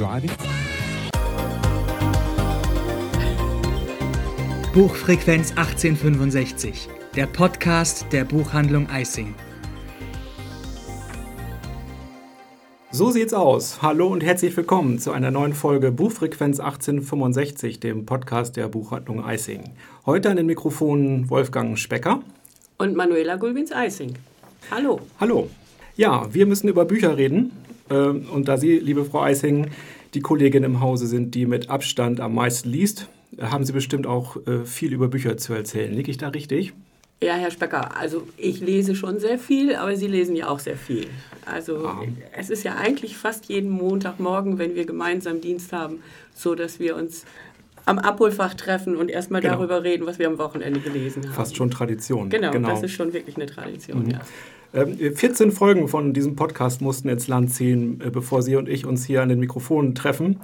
driving? Buchfrequenz 1865, der Podcast der Buchhandlung Eising. So sieht's aus. Hallo und herzlich willkommen zu einer neuen Folge Buchfrequenz 1865, dem Podcast der Buchhandlung Eising. Heute an den Mikrofonen Wolfgang Specker und Manuela Gulbins-Eising. Hallo. Hallo. Ja, wir müssen über Bücher reden. Ähm, und da Sie, liebe Frau Eising, die Kollegin im Hause sind, die mit Abstand am meisten liest, haben Sie bestimmt auch äh, viel über Bücher zu erzählen. Liege ich da richtig? Ja, Herr Specker, also ich lese schon sehr viel, aber Sie lesen ja auch sehr viel. Also ah. es ist ja eigentlich fast jeden Montagmorgen, wenn wir gemeinsam Dienst haben, so dass wir uns am Abholfach treffen und erstmal genau. darüber reden, was wir am Wochenende gelesen haben. Fast schon Tradition. Genau, genau. das ist schon wirklich eine Tradition, mhm. ja. 14 ähm, Folgen von diesem Podcast mussten ins Land ziehen, äh, bevor Sie und ich uns hier an den Mikrofonen treffen.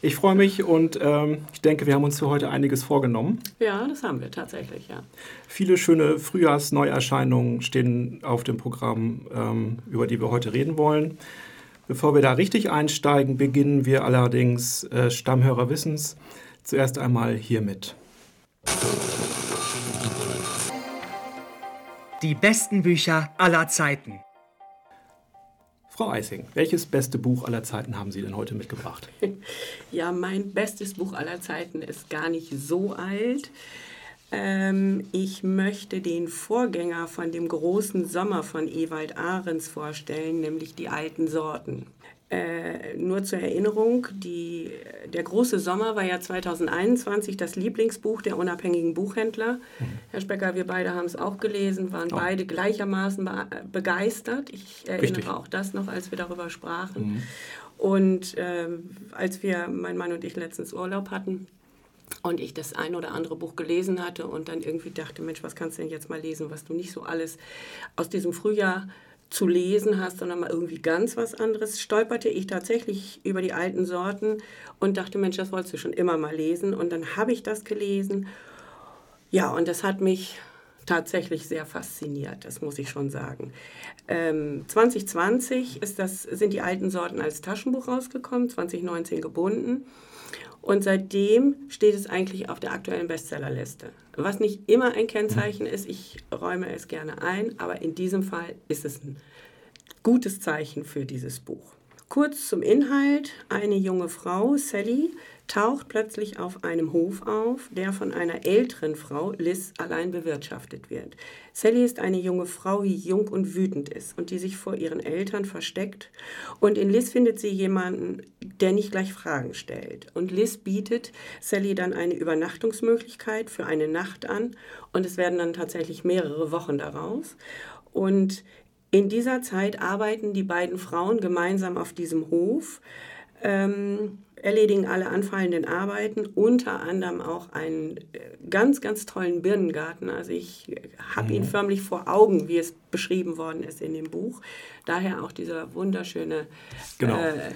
Ich freue mich und ähm, ich denke, wir haben uns für heute einiges vorgenommen. Ja, das haben wir tatsächlich, ja. Viele schöne Frühjahrsneuerscheinungen stehen auf dem Programm, ähm, über die wir heute reden wollen. Bevor wir da richtig einsteigen, beginnen wir allerdings äh, Stammhörer Wissens zuerst einmal hiermit. Die besten Bücher aller Zeiten. Frau Eising, welches beste Buch aller Zeiten haben Sie denn heute mitgebracht? Ja, mein bestes Buch aller Zeiten ist gar nicht so alt. Ähm, ich möchte den Vorgänger von dem großen Sommer von Ewald Ahrens vorstellen, nämlich Die alten Sorten. Äh, nur zur Erinnerung, die, der große Sommer war ja 2021 das Lieblingsbuch der unabhängigen Buchhändler. Mhm. Herr Specker, wir beide haben es auch gelesen, waren oh. beide gleichermaßen be begeistert. Ich erinnere Richtig. auch das noch, als wir darüber sprachen. Mhm. Und äh, als wir, mein Mann und ich, letztens Urlaub hatten, und ich das ein oder andere Buch gelesen hatte und dann irgendwie dachte, Mensch, was kannst du denn jetzt mal lesen, was du nicht so alles aus diesem Frühjahr zu lesen hast, sondern mal irgendwie ganz was anderes, stolperte ich tatsächlich über die alten Sorten und dachte, Mensch, das wolltest du schon immer mal lesen. Und dann habe ich das gelesen. Ja, und das hat mich tatsächlich sehr fasziniert, das muss ich schon sagen. Ähm, 2020 ist das, sind die alten Sorten als Taschenbuch rausgekommen, 2019 gebunden. Und seitdem steht es eigentlich auf der aktuellen Bestsellerliste. Was nicht immer ein Kennzeichen ist, ich räume es gerne ein, aber in diesem Fall ist es ein gutes Zeichen für dieses Buch. Kurz zum Inhalt. Eine junge Frau, Sally, taucht plötzlich auf einem Hof auf, der von einer älteren Frau, Liz, allein bewirtschaftet wird. Sally ist eine junge Frau, die jung und wütend ist und die sich vor ihren Eltern versteckt. Und in Liz findet sie jemanden, der nicht gleich Fragen stellt. Und Liz bietet Sally dann eine Übernachtungsmöglichkeit für eine Nacht an. Und es werden dann tatsächlich mehrere Wochen daraus. Und in dieser Zeit arbeiten die beiden Frauen gemeinsam auf diesem Hof, ähm, erledigen alle anfallenden Arbeiten, unter anderem auch einen äh, ganz, ganz tollen Birnengarten. Also ich habe ihn mhm. förmlich vor Augen, wie es beschrieben worden ist in dem Buch. Daher auch dieser wunderschöne genau. äh,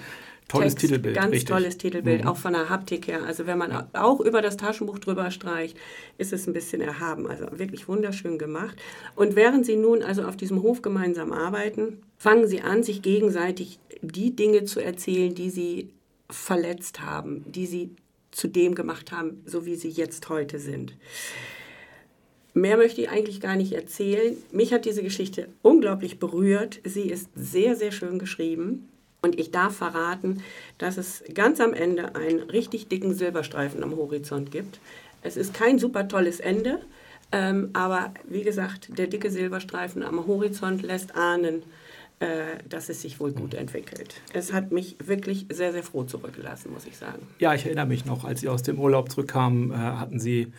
Tolles Text, Titelbild. Ganz richtig. tolles Titelbild, mhm. auch von der Haptik her. Also wenn man ja. auch über das Taschenbuch drüber streicht, ist es ein bisschen erhaben. Also wirklich wunderschön gemacht. Und während sie nun also auf diesem Hof gemeinsam arbeiten, fangen sie an, sich gegenseitig die Dinge zu erzählen, die sie verletzt haben, die sie zu dem gemacht haben, so wie sie jetzt heute sind. Mehr möchte ich eigentlich gar nicht erzählen. Mich hat diese Geschichte unglaublich berührt. Sie ist sehr, sehr schön geschrieben. Und ich darf verraten, dass es ganz am Ende einen richtig dicken Silberstreifen am Horizont gibt. Es ist kein super tolles Ende, ähm, aber wie gesagt, der dicke Silberstreifen am Horizont lässt ahnen, dass es sich wohl gut entwickelt. Es hat mich wirklich sehr, sehr froh zurückgelassen, muss ich sagen. Ja, ich erinnere mich noch, als Sie aus dem Urlaub zurückkamen, äh, hatten Sie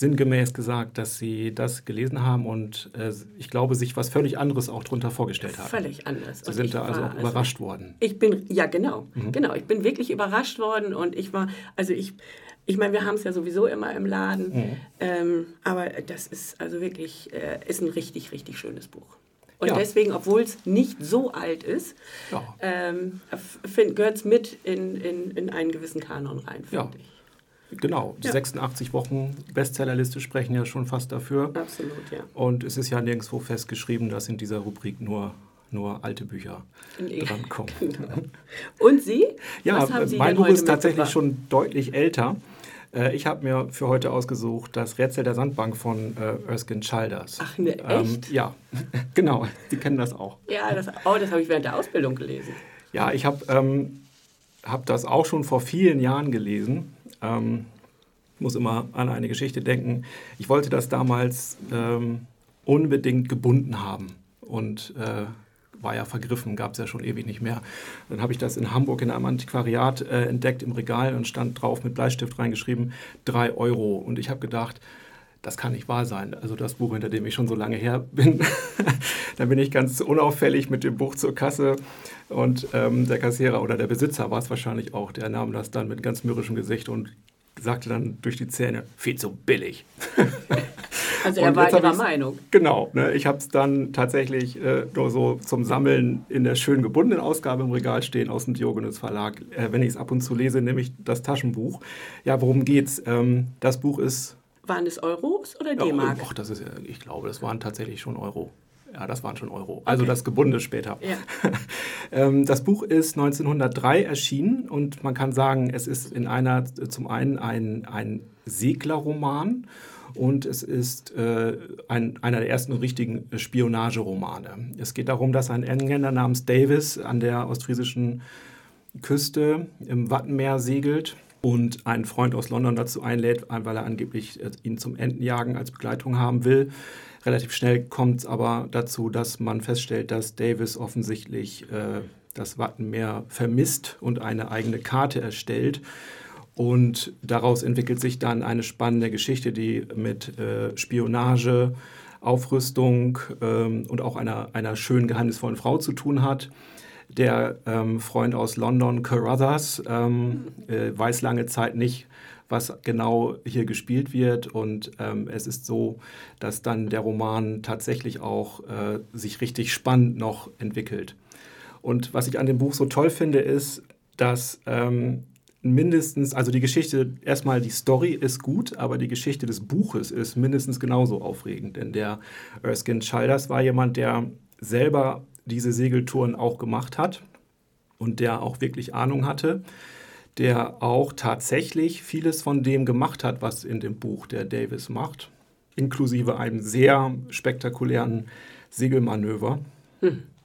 sinngemäß gesagt, dass Sie das gelesen haben und äh, ich glaube, sich was völlig anderes auch darunter vorgestellt haben. Völlig anders. Sie sind da also war, überrascht also, worden. Ich bin, ja genau, mhm. genau. Ich bin wirklich überrascht worden und ich war, also ich, ich meine, wir haben es ja sowieso immer im Laden, mhm. ähm, aber das ist also wirklich, äh, ist ein richtig, richtig schönes Buch. Und ja. deswegen, obwohl es nicht so alt ist, ja. ähm, gehört es mit in, in, in einen gewissen Kanon rein, finde ja. ich. Genau, die ja. 86 Wochen Bestsellerliste sprechen ja schon fast dafür. Absolut, ja. Und es ist ja nirgendwo festgeschrieben, dass in dieser Rubrik nur nur alte Bücher Nee. drankommen. Genau. Und Sie? Ja, mein Buch ist tatsächlich schon deutlich älter. Äh, Ich habe mir für heute ausgesucht das Rätsel der Sandbank von äh, Erskine Childers. Ach, ne, Ähm, echt? ja, genau. Sie kennen das auch. Ja, das, oh, das habe ich während der Ausbildung gelesen. Ja, ich habe ähm, hab das auch schon vor vielen Jahren gelesen. Ähm, muss immer an eine Geschichte denken. Ich wollte das damals ähm, unbedingt gebunden haben und äh, war ja vergriffen, gab es ja schon ewig nicht mehr. Dann habe ich das in Hamburg in einem Antiquariat äh, entdeckt im Regal und stand drauf mit Bleistift reingeschrieben, 3 Euro. Und ich habe gedacht, das kann nicht wahr sein. Also das Buch, hinter dem ich schon so lange her bin. Dann bin ich ganz unauffällig mit dem Buch zur Kasse und ähm, der Kassierer oder der Besitzer war es wahrscheinlich auch, der nahm das dann mit ganz mürrischem Gesicht und sagte dann durch die Zähne, viel zu billig. Also er war Ihrer Meinung. Genau, ne, ich habe es dann tatsächlich äh, nur so zum Sammeln in der schön gebundenen Ausgabe im Regal stehen aus dem Diogenes Verlag. Äh, wenn ich es ab und zu lese, nehme ich das Taschenbuch. Ja, worum geht's? Ähm, das Buch ist Waren es Euros oder ja, D-Mark? Ach, das ist, ja- ich glaube, das waren tatsächlich schon Euro. Ja, das waren schon Euro. Also das gebundene später. Ja. Ähm, das Buch ist 1903 erschienen und man kann sagen, es ist in einer, zum einen ein, ein Seglerroman und es ist äh, ein, einer der ersten richtigen Spionageromane. Es geht darum, dass ein Engländer namens Davis an der ostfriesischen Küste im Wattenmeer segelt und einen Freund aus London dazu einlädt, weil er angeblich äh, ihn zum Entenjagen als Begleitung haben will. Relativ schnell kommt es aber dazu, dass man feststellt, dass Davis offensichtlich äh, das Wattenmeer vermisst und eine eigene Karte erstellt. Und daraus entwickelt sich dann eine spannende Geschichte, die mit äh, Spionage, Aufrüstung ähm, und auch einer, einer schönen, geheimnisvollen Frau zu tun hat. Der ähm, Freund aus London, Carruthers, ähm, äh, weiß lange Zeit nicht, was genau hier gespielt wird. Und ähm, es ist so, dass dann der Roman tatsächlich auch äh, sich richtig spannend noch entwickelt. Und was ich an dem Buch so toll finde, ist, dass ähm, mindestens, also die Geschichte, erstmal die Story ist gut, aber die Geschichte des Buches ist mindestens genauso aufregend. Denn der Erskine Childers war jemand, der selber diese Segeltouren auch gemacht hat und der auch wirklich Ahnung hatte, der auch tatsächlich vieles von dem gemacht hat, was in dem Buch der Davis macht, inklusive einem sehr spektakulären Segelmanöver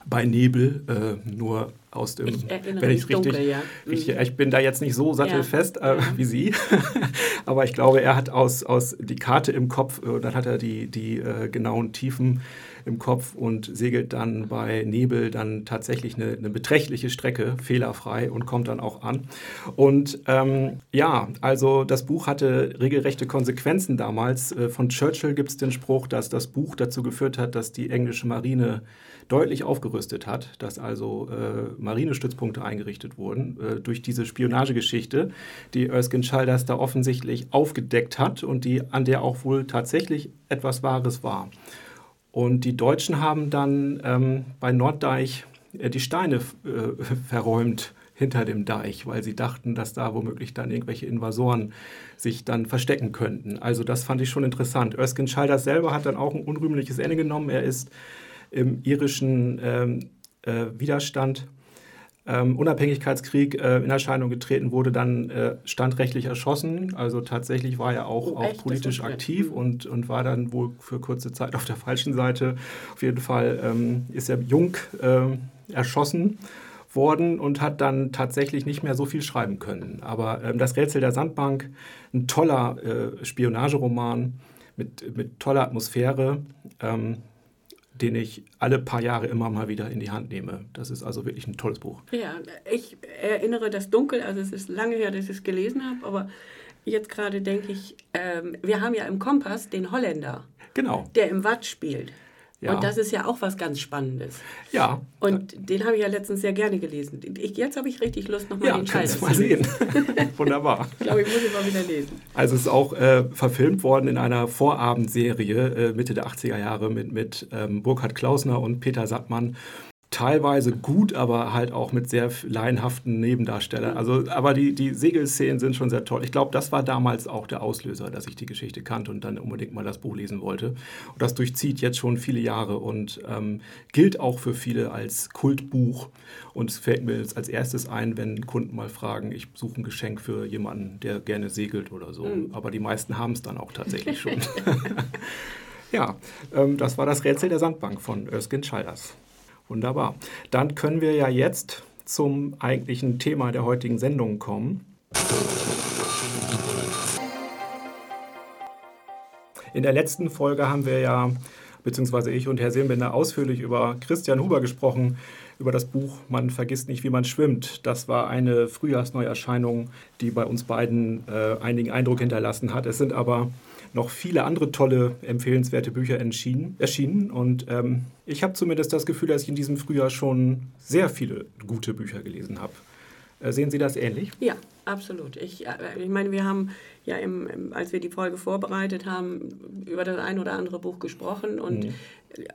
bei Nebel, äh, nur aus dem, Ich wenn ich richtig, dunkel, ja. richtig, Mhm. ich bin da jetzt nicht so sattelfest Ja, äh, ja. wie Sie, aber ich glaube, er hat aus, aus die Karte im Kopf, äh, dann hat er die, die äh, genauen Tiefen im Kopf und segelt dann bei Nebel dann tatsächlich eine, eine beträchtliche Strecke, fehlerfrei und kommt dann auch an. Und ähm, ja, also das Buch hatte regelrechte Konsequenzen damals. Äh, von Churchill gibt es den Spruch, dass das Buch dazu geführt hat, dass die englische Marine deutlich aufgerüstet hat, dass also äh, Marinestützpunkte eingerichtet wurden äh, durch diese Spionagegeschichte, die Erskine Childers da offensichtlich aufgedeckt hat und die an der auch wohl tatsächlich etwas Wahres war. Und die Deutschen haben dann ähm, bei Norddeich äh, die Steine äh, verräumt hinter dem Deich, weil sie dachten, dass da womöglich dann irgendwelche Invasoren sich dann verstecken könnten. Also das fand ich schon interessant. Erskine Childers selber hat dann auch ein unrühmliches Ende genommen. Er ist im irischen ähm, äh, Widerstand ähm, Unabhängigkeitskrieg äh, in Erscheinung getreten, wurde dann äh, standrechtlich erschossen. Also tatsächlich war er auch, Oh, auch politisch aktiv nicht. und, und war dann wohl für kurze Zeit auf der falschen Seite. Auf jeden Fall ähm, ist er jung ähm, erschossen worden und hat dann tatsächlich nicht mehr so viel schreiben können. Aber ähm, das Rätsel der Sandbank, ein toller äh, Spionageroman mit, mit toller Atmosphäre, ähm, den ich alle paar Jahre immer mal wieder in die Hand nehme. Das ist also wirklich ein tolles Buch. Ja, ich erinnere das dunkel, also es ist lange her, dass ich es gelesen habe, aber jetzt gerade denke ich, ähm, wir haben ja im Kompass den Holländer, Genau. der im Watt spielt. Ja. Und das ist ja auch was ganz Spannendes. Ja. Und den habe ich ja letztens sehr gerne gelesen. Ich, jetzt habe ich richtig Lust, nochmal Ja, den mal zu lesen. sehen. Wunderbar. Ich glaube, ich muss ihn mal wieder lesen. Also es ist auch äh, verfilmt worden in einer Vorabendserie äh, Mitte der 80er Jahre mit, mit ähm, Burkhard Klausner und Peter Sattmann. Teilweise gut, aber halt auch mit sehr laienhaften Nebendarstellern. Also, aber die, die Segelszenen sind schon sehr toll. Ich glaube, das war damals auch der Auslöser, dass ich die Geschichte kannte und dann unbedingt mal das Buch lesen wollte. Und das durchzieht jetzt schon viele Jahre und ähm, gilt auch für viele als Kultbuch. Und es fällt mir jetzt als erstes ein, wenn Kunden mal fragen, ich suche ein Geschenk für jemanden, der gerne segelt oder so. Mhm. Aber die meisten haben es dann auch tatsächlich schon. ja, ähm, das war das Rätsel der Sandbank von Erskine Childers. Wunderbar. Dann können wir ja jetzt zum eigentlichen Thema der heutigen Sendung kommen. In der letzten Folge haben wir ja, beziehungsweise ich und Herr Seelenbender, ausführlich über Christian Huber gesprochen, über das Buch Man vergisst nicht, wie man schwimmt. Das war eine Frühjahrsneuerscheinung, die bei uns beiden äh, einigen Eindruck hinterlassen hat. Es sind aber noch viele andere tolle, empfehlenswerte Bücher erschienen. Und ähm, ich habe zumindest das Gefühl, dass ich in diesem Frühjahr schon sehr viele gute Bücher gelesen habe. Äh, sehen Sie das ähnlich? Ja, absolut. Ich, äh, ich meine, wir haben ja, im, im, als wir die Folge vorbereitet haben, über das ein oder andere Buch gesprochen und mhm.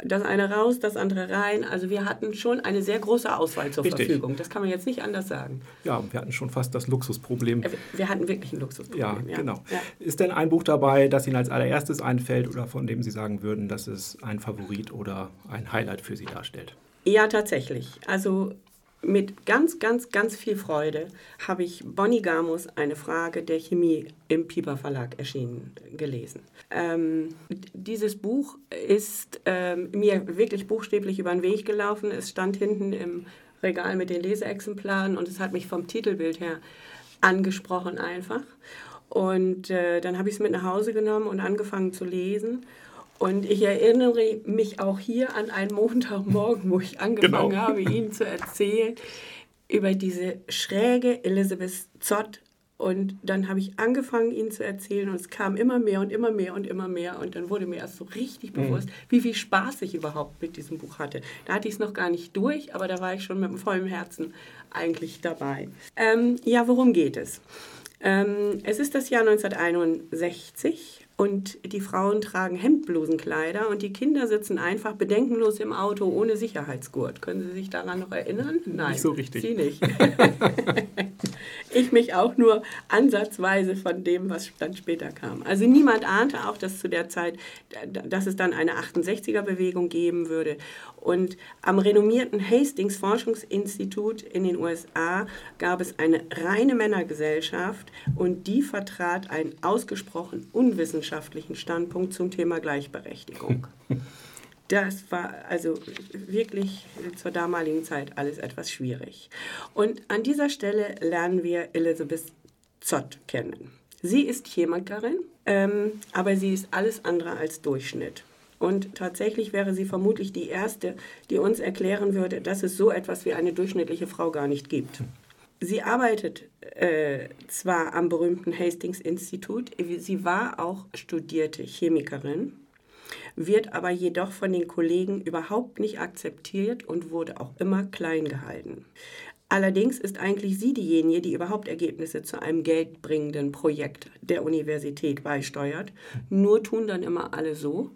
das eine raus, das andere rein. Also wir hatten schon eine sehr große Auswahl zur Richtig. Verfügung. Das kann man jetzt nicht anders sagen. Ja, wir hatten schon fast das Luxusproblem. Äh, wir hatten wirklich ein Luxusproblem. Ja, ja. genau. Ja. Ist denn ein Buch dabei, das Ihnen als allererstes einfällt oder von dem Sie sagen würden, dass es ein Favorit oder ein Highlight für Sie darstellt? Ja, tatsächlich. Also mit ganz, ganz, ganz viel Freude habe ich Bonnie Gamus eine Frage der Chemie im Piper Verlag erschienen gelesen. Ähm, dieses Buch ist ähm, mir wirklich buchstäblich über den Weg gelaufen. Es stand hinten im Regal mit den Leseexemplaren und es hat mich vom Titelbild her angesprochen einfach. Und äh, dann habe ich es mit nach Hause genommen und angefangen zu lesen. Und ich erinnere mich auch hier an einen Montagmorgen, wo ich angefangen genau. habe, Ihnen zu erzählen über diese schräge Elizabeth Zott. Und dann habe ich angefangen, Ihnen zu erzählen und es kam immer mehr und immer mehr und immer mehr. Und dann wurde mir erst so richtig mhm. bewusst, wie viel Spaß ich überhaupt mit diesem Buch hatte. Da hatte ich es noch gar nicht durch, aber da war ich schon mit vollem Herzen eigentlich dabei. Ähm, ja, worum geht es? Ähm, es ist das Jahr 1961 und die Frauen tragen Hemdblusenkleider und die Kinder sitzen einfach bedenkenlos im Auto ohne Sicherheitsgurt. Können Sie sich daran noch erinnern? Nein, nicht so richtig. Sie nicht. ich mich auch nur ansatzweise von dem, was dann später kam. Also niemand ahnte auch, dass zu der Zeit, dass es dann eine 68er-Bewegung geben würde. Und am renommierten Hastings Forschungsinstitut in den USA gab es eine reine Männergesellschaft und die vertrat einen ausgesprochen unwissenschaftlichen Standpunkt zum Thema Gleichberechtigung. Das war also wirklich zur damaligen Zeit alles etwas schwierig. Und an dieser Stelle lernen wir Elizabeth Zott kennen. Sie ist Chemikerin, ähm, aber sie ist alles andere als Durchschnitt. Und tatsächlich wäre sie vermutlich die Erste, die uns erklären würde, dass es so etwas wie eine durchschnittliche Frau gar nicht gibt. Sie arbeitet äh, zwar am berühmten Hastings-Institut, sie war auch studierte Chemikerin, wird aber jedoch von den Kollegen überhaupt nicht akzeptiert und wurde auch immer klein gehalten. Allerdings ist eigentlich sie diejenige, die überhaupt Ergebnisse zu einem geldbringenden Projekt der Universität beisteuert. Nur tun dann immer alle so,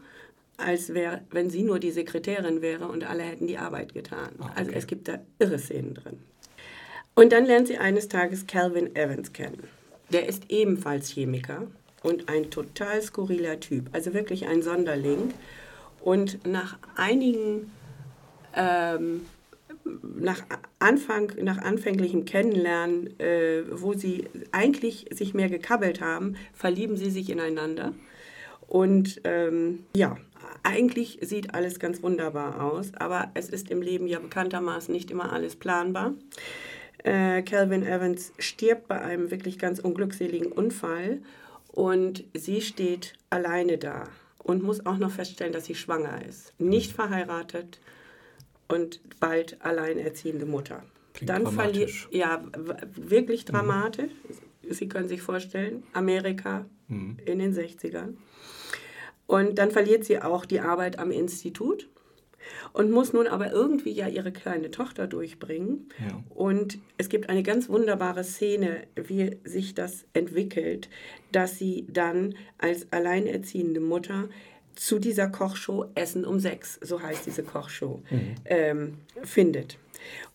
als wär, wenn sie nur die Sekretärin wäre und alle hätten die Arbeit getan. Ah, also okay. Also es gibt da irre Szenen drin. Und dann lernt sie eines Tages Calvin Evans kennen. Der ist ebenfalls Chemiker und ein total skurriler Typ, also wirklich ein Sonderling. Und nach einigen, ähm, nach Anfang, nach anfänglichem Kennenlernen, äh, wo sie eigentlich sich mehr gekabbelt haben, verlieben sie sich ineinander. Und ähm, ja, eigentlich sieht alles ganz wunderbar aus, aber es ist im Leben ja bekanntermaßen nicht immer alles planbar. Äh, Calvin Evans stirbt bei einem wirklich ganz unglückseligen Unfall und sie steht alleine da und muss auch noch feststellen, dass sie schwanger ist. Nicht verheiratet und bald alleinerziehende Mutter. Klingt Dann verliert, ja, wirklich dramatisch. Mhm. Sie können sich vorstellen, Amerika mhm. in den 60ern. Und dann verliert sie auch die Arbeit am Institut und muss nun aber irgendwie ja ihre kleine Tochter durchbringen. Ja. Und es gibt eine ganz wunderbare Szene, wie sich das entwickelt, dass sie dann als alleinerziehende Mutter zu dieser Kochshow Essen um sechs, so heißt diese Kochshow, mhm. ähm, findet.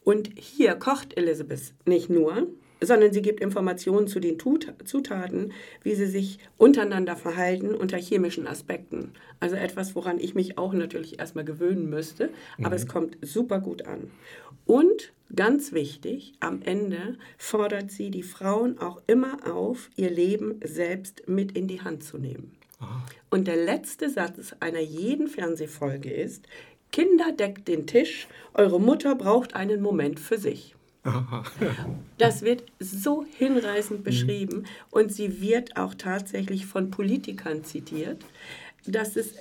Und hier kocht Elizabeth nicht nur, sondern sie gibt Informationen zu den Zutaten, wie sie sich untereinander verhalten unter chemischen Aspekten. Also etwas, woran ich mich auch natürlich erstmal gewöhnen müsste, aber mhm. es kommt super gut an. Und ganz wichtig, am Ende fordert sie die Frauen auch immer auf, ihr Leben selbst mit in die Hand zu nehmen. Aha. Und der letzte Satz einer jeden Fernsehfolge ist, Kinder deckt den Tisch, eure Mutter braucht einen Moment für sich. Das wird so hinreißend beschrieben und sie wird auch tatsächlich von Politikern zitiert, dass es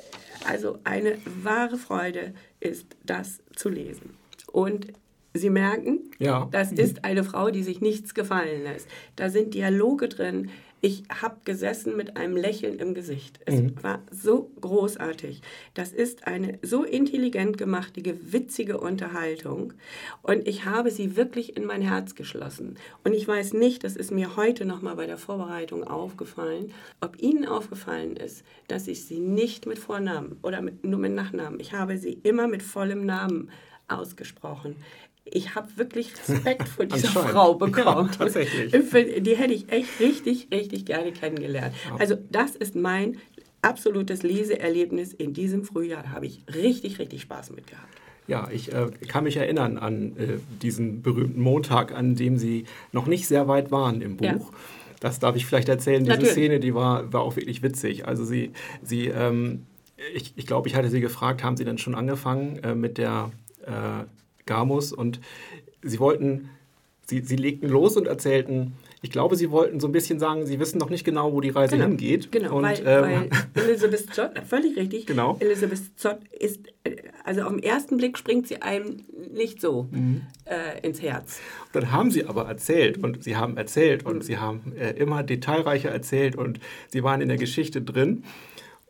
also eine wahre Freude ist, das zu lesen. Und Sie merken, ja. das ist eine Frau, die sich nichts gefallen lässt. Da sind Dialoge drin, ich habe gesessen mit einem Lächeln im Gesicht. Es mhm. war so großartig. Das ist eine so intelligent gemachte, witzige Unterhaltung. Und ich habe sie wirklich in mein Herz geschlossen. Und ich weiß nicht, das ist mir heute nochmal bei der Vorbereitung aufgefallen, ob Ihnen aufgefallen ist, dass ich sie nicht mit Vornamen oder mit, nur mit Nachnamen, ich habe sie immer mit vollem Namen ausgesprochen ich habe wirklich Respekt vor dieser Frau bekommen. Ja, tatsächlich. Die hätte ich echt richtig, richtig gerne kennengelernt. Ja. Also das ist mein absolutes Leseerlebnis in diesem Frühjahr. Da habe ich richtig, richtig Spaß mit gehabt. Ja, ich äh, kann mich erinnern an äh, diesen berühmten Montag, an dem Sie noch nicht sehr weit waren im Buch. Ja. Das darf ich vielleicht erzählen. Diese Natürlich. Szene, die war, war auch wirklich witzig. Also Sie, Sie ähm, ich, ich glaube, ich hatte Sie gefragt, haben Sie denn schon angefangen äh, mit der äh, Gamus und sie wollten, sie, sie legten los und erzählten, ich glaube, sie wollten so ein bisschen sagen, sie wissen noch nicht genau, wo die Reise genau, hingeht. Genau, und, weil, ähm, weil Elizabeth Zott, völlig richtig, genau. Elizabeth Zott ist, also auf den ersten Blick springt sie einem nicht so mhm. äh, ins Herz. Dann haben sie aber erzählt und sie haben erzählt und mhm. sie haben äh, immer detailreicher erzählt und sie waren in der Geschichte drin.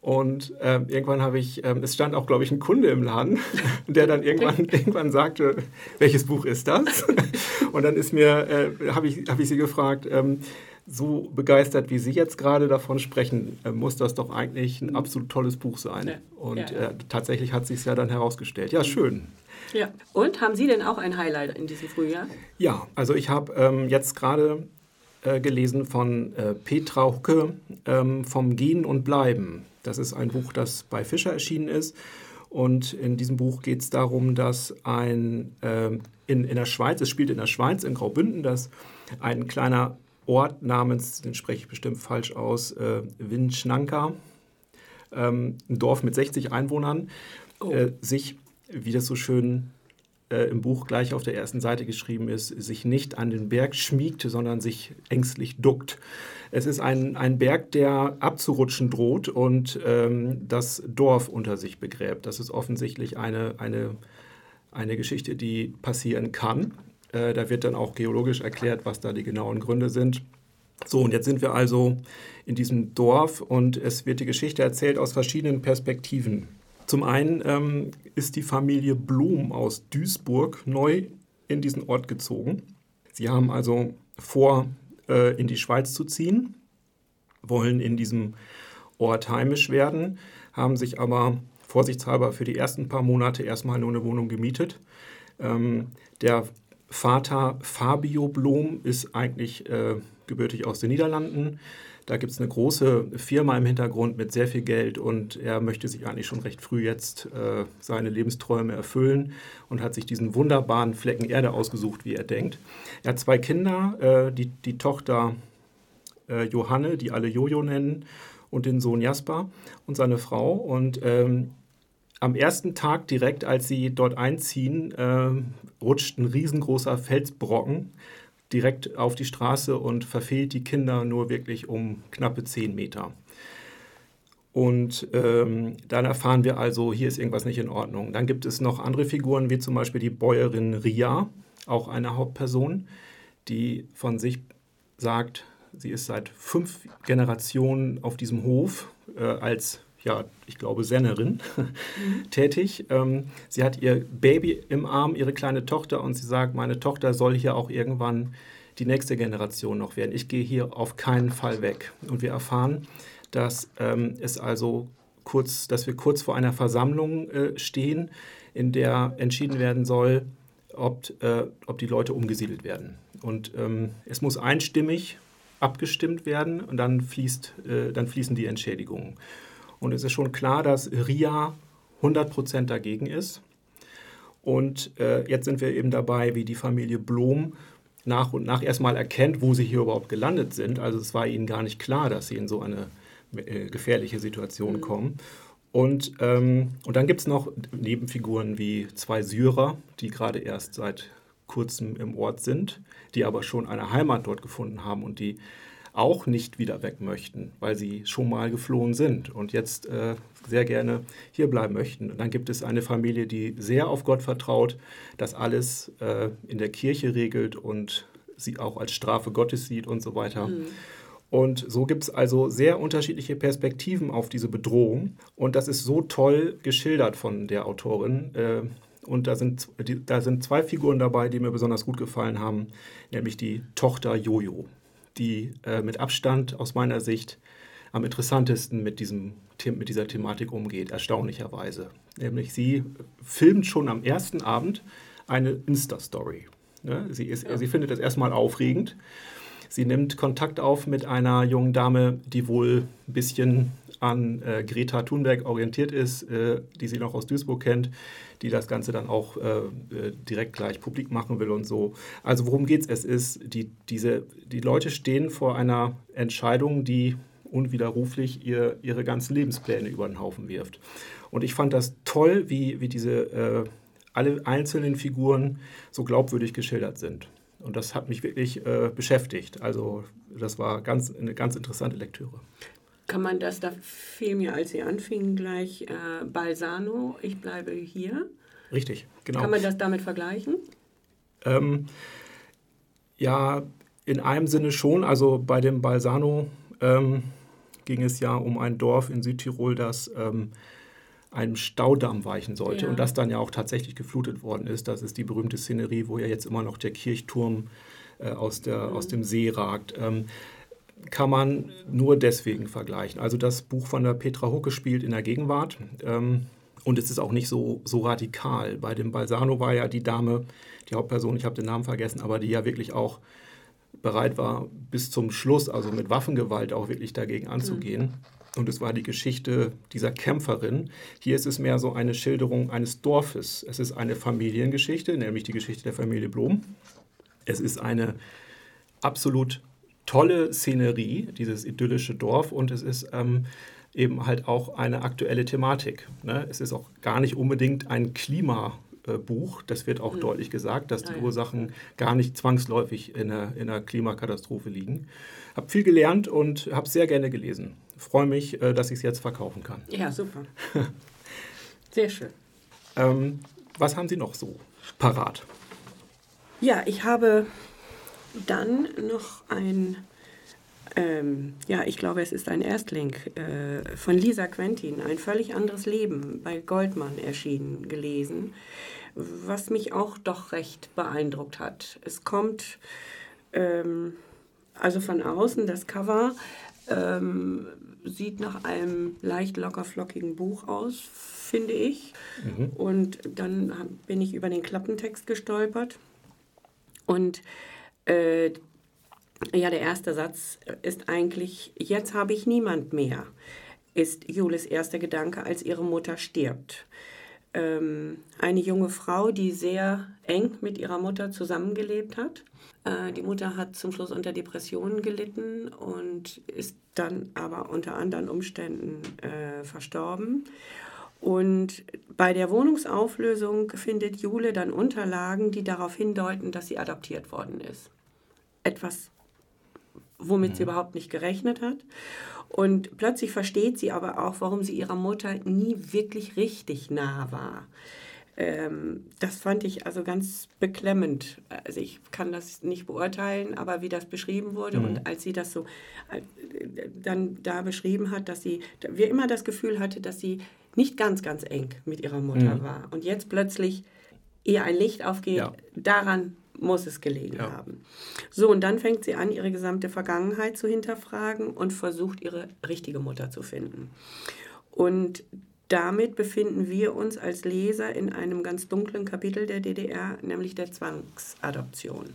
Und äh, irgendwann habe ich, äh, es stand auch, glaube ich, ein Kunde im Laden, der dann irgendwann, irgendwann sagte, welches Buch ist das? Und dann ist mir, äh, habe ich, hab ich sie gefragt, ähm, so begeistert, wie Sie jetzt gerade davon sprechen, äh, muss das doch eigentlich ein absolut tolles Buch sein. Ja. Und ja, ja. Äh, tatsächlich hat sich ja dann herausgestellt. Ja, schön. Ja. Und haben Sie denn auch ein Highlight in diesem Frühjahr? Ja, also ich habe ähm, jetzt gerade äh, gelesen von äh, Petra Hucke ähm, vom Gehen und Bleiben. Das ist ein Buch, das bei Fischer erschienen ist. Und in diesem Buch geht es darum, dass ein äh, in, in der Schweiz, es spielt in der Schweiz, in Graubünden, dass ein kleiner Ort namens, den spreche ich bestimmt falsch aus, äh, Winschnanka, ähm, ein Dorf mit 60 Einwohnern, oh. äh, sich, wie das so schön äh, im Buch gleich auf der ersten Seite geschrieben ist, sich nicht an den Berg schmiegt, sondern sich ängstlich duckt. Es ist ein, ein Berg, der abzurutschen droht und ähm, das Dorf unter sich begräbt. Das ist offensichtlich eine, eine, eine Geschichte, die passieren kann. Äh, da wird dann auch geologisch erklärt, was da die genauen Gründe sind. So, und jetzt sind wir also in diesem Dorf und es wird die Geschichte erzählt aus verschiedenen Perspektiven. Zum einen ähm, ist die Familie Blum aus Duisburg neu in diesen Ort gezogen. Sie haben also vor, äh, in die Schweiz zu ziehen, wollen in diesem Ort heimisch werden, haben sich aber vorsichtshalber für die ersten paar Monate erstmal nur eine Wohnung gemietet. Ähm, der Vater Fabio Blom ist eigentlich äh, gebürtig aus den Niederlanden. Da gibt es eine große Firma im Hintergrund mit sehr viel Geld und er möchte sich eigentlich schon recht früh jetzt äh, seine Lebensträume erfüllen und hat sich diesen wunderbaren Flecken Erde ausgesucht, wie er denkt. Er hat zwei Kinder, äh, die, die Tochter äh, Johanne, die alle Jojo nennen, und den Sohn Jasper und seine Frau. Und ähm, am ersten Tag direkt, als sie dort einziehen, äh, rutscht ein riesengroßer Felsbrocken direkt auf die Straße und verfehlt die Kinder nur wirklich um knappe zehn Meter. Und ähm, dann erfahren wir also, hier ist irgendwas nicht in Ordnung. Dann gibt es noch andere Figuren, wie zum Beispiel die Bäuerin Ria, auch eine Hauptperson, die von sich sagt, sie ist seit fünf Generationen auf diesem Hof äh, als ja, ich glaube, Sennerin tätig. Ähm, sie hat ihr Baby im Arm, ihre kleine Tochter, und sie sagt, meine Tochter soll hier auch irgendwann die nächste Generation noch werden. Ich gehe hier auf keinen Fall weg. Und wir erfahren, dass ähm, es also kurz, dass wir kurz vor einer Versammlung äh, stehen, in der entschieden werden soll, ob, äh, ob die Leute umgesiedelt werden. Und ähm, es muss einstimmig abgestimmt werden und dann, fließt, äh, dann fließen die Entschädigungen. Und es ist schon klar, dass RIA 100% dagegen ist. Und äh, jetzt sind wir eben dabei, wie die Familie Blom nach und nach erstmal erkennt, wo sie hier überhaupt gelandet sind. Also es war ihnen gar nicht klar, dass sie in so eine äh, gefährliche Situation mhm. kommen. Und, ähm, und dann gibt es noch Nebenfiguren wie zwei Syrer, die gerade erst seit kurzem im Ort sind, die aber schon eine Heimat dort gefunden haben und die auch nicht wieder weg möchten, weil sie schon mal geflohen sind und jetzt äh, sehr gerne hier bleiben möchten. Und dann gibt es eine Familie, die sehr auf Gott vertraut, das alles äh, in der Kirche regelt und sie auch als Strafe Gottes sieht und so weiter. Mhm. Und so gibt es also sehr unterschiedliche Perspektiven auf diese Bedrohung. Und das ist so toll geschildert von der Autorin. Äh, und da sind, da sind zwei Figuren dabei, die mir besonders gut gefallen haben, nämlich die Tochter Jojo, die äh, mit Abstand aus meiner Sicht am interessantesten mit, diesem, mit dieser Thematik umgeht, erstaunlicherweise. Nämlich sie filmt schon am ersten Abend eine Insta-Story. Ne? Sie, sie findet das erstmal aufregend Sie nimmt Kontakt auf mit einer jungen Dame, die wohl ein bisschen an äh, Greta Thunberg orientiert ist, äh, die sie noch aus Duisburg kennt, die das Ganze dann auch äh, äh direkt gleich publik machen will und so. Also worum geht es? Es ist, die, diese, die Leute stehen vor einer Entscheidung, die unwiderruflich ihr, ihre ganzen Lebenspläne über den Haufen wirft. Und ich fand das toll, wie, wie diese äh, alle einzelnen Figuren so glaubwürdig geschildert sind. Und das hat mich wirklich äh, beschäftigt. Also das war ganz, eine ganz interessante Lektüre. Kann man das, da fiel mir, als Sie anfingen, gleich äh, Balsano, ich bleibe hier. Richtig, genau. Kann man das damit vergleichen? Ähm, ja, in einem Sinne schon. Also bei dem Balsano ähm, ging es ja um ein Dorf in Südtirol, das ähm, einem Staudamm weichen sollte ja. und das dann ja auch tatsächlich geflutet worden ist. Das ist die berühmte Szenerie, wo ja jetzt immer noch der Kirchturm äh, aus, der, mhm. aus dem See ragt. Ähm, kann man nur deswegen vergleichen. Also das Buch von der Petra Hucke spielt in der Gegenwart ähm, und es ist auch nicht so, so radikal. Bei dem Balsano war ja die Dame, die Hauptperson, ich habe den Namen vergessen, aber die ja wirklich auch bereit war, bis zum Schluss, also mit Waffengewalt auch wirklich dagegen anzugehen. Mhm. Und es war die Geschichte dieser Kämpferin. Hier ist es mehr so eine Schilderung eines Dorfes. Es ist eine Familiengeschichte, nämlich die Geschichte der Familie Blom. Es ist eine absolut tolle Szenerie, dieses idyllische Dorf. Und es ist ähm, eben halt auch eine aktuelle Thematik. Ne? Es ist auch gar nicht unbedingt ein Klima. Buch. Das wird auch mhm. deutlich gesagt, dass die ja. Ursachen gar nicht zwangsläufig in einer, in einer Klimakatastrophe liegen. Habe viel gelernt und habe sehr gerne gelesen freue mich, äh, dass ich es jetzt verkaufen kann. Ja, super. Sehr schön. Ähm, was haben Sie noch so parat? Ja, ich habe dann noch ein, ähm, ja, ich glaube, es ist ein Erstling äh, von Lisa Quentin, ein völlig anderes Leben, bei Goldmann erschienen, gelesen, was mich auch doch recht beeindruckt hat. Es kommt ähm, also von außen das Cover ähm, sieht nach einem leicht lockerflockigen Buch aus, finde ich. Mhm. Und dann bin ich über den Klappentext gestolpert. Und äh, ja, der erste Satz ist eigentlich, jetzt habe ich niemand mehr, ist Jules erster Gedanke, als ihre Mutter stirbt. Ähm, eine junge Frau, die sehr eng mit ihrer Mutter zusammengelebt hat äh, die Mutter hat zum Schluss unter Depressionen gelitten und ist dann aber unter anderen Umständen äh, verstorben. Und bei der Wohnungsauflösung findet Jule dann Unterlagen, die darauf hindeuten, dass sie adoptiert worden ist. Etwas, womit sie mhm. überhaupt nicht gerechnet hat. Und plötzlich versteht sie aber auch, warum sie ihrer Mutter nie wirklich richtig nah war. Ähm, das fand ich also ganz beklemmend. Also ich kann das nicht beurteilen, aber wie das beschrieben wurde mhm. und als sie das so äh, dann da beschrieben hat, dass sie, wie immer das Gefühl hatte, dass sie nicht ganz, ganz eng mit ihrer Mutter mhm. war und jetzt plötzlich ihr ein Licht aufgeht, ja. daran muss es gelegen ja. haben. So, und dann fängt sie an, ihre gesamte Vergangenheit zu hinterfragen und versucht, ihre richtige Mutter zu finden. Und damit befinden wir uns als Leser in einem ganz dunklen Kapitel der DDR, nämlich der Zwangsadoption.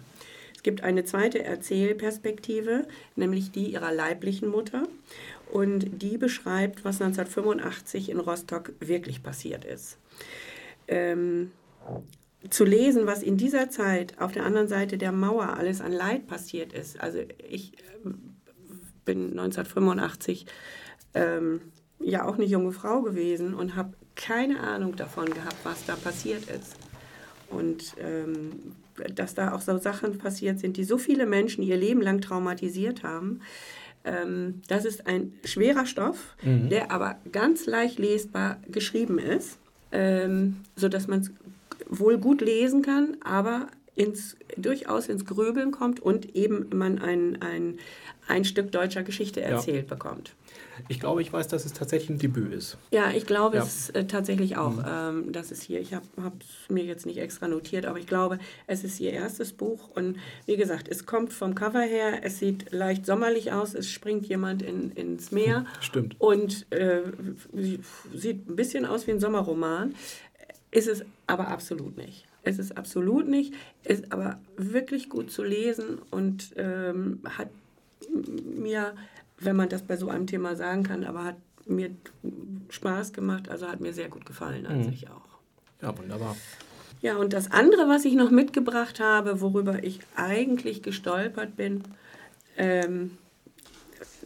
Es gibt eine zweite Erzählperspektive, nämlich die ihrer leiblichen Mutter. Und die beschreibt, was 1985 in Rostock wirklich passiert ist. Ähm, zu lesen, was in dieser Zeit auf der anderen Seite der Mauer alles an Leid passiert ist. Also ich äh, bin 1985 ähm, ja auch eine junge Frau gewesen und habe keine Ahnung davon gehabt, was da passiert ist. Und ähm, dass da auch so Sachen passiert sind, die so viele Menschen ihr Leben lang traumatisiert haben. Ähm, das ist ein schwerer Stoff, mhm. der aber ganz leicht lesbar geschrieben ist, ähm, sodass man es wohl gut lesen kann, aber ins, durchaus ins Grübeln kommt und eben man ein, ein, ein Stück deutscher Geschichte erzählt ja. bekommt. Ich glaube, ich weiß, dass es tatsächlich ein Debüt ist. Ja, ich glaube ja. es äh, tatsächlich auch. Mhm. Ähm, das ist hier, ich habe es mir jetzt nicht extra notiert, aber ich glaube, es ist ihr erstes Buch. Und wie gesagt, es kommt vom Cover her, es sieht leicht sommerlich aus, es springt jemand in, ins Meer. Stimmt. Und äh, sieht ein bisschen aus wie ein Sommerroman. Ist es aber absolut nicht. Es ist absolut nicht, ist aber wirklich gut zu lesen und ähm, hat mir, wenn man das bei so einem Thema sagen kann, aber hat mir Spaß gemacht, also hat mir sehr gut gefallen an mhm. sich auch. Ja, wunderbar. Ja, und das andere, was ich noch mitgebracht habe, worüber ich eigentlich gestolpert bin, ähm,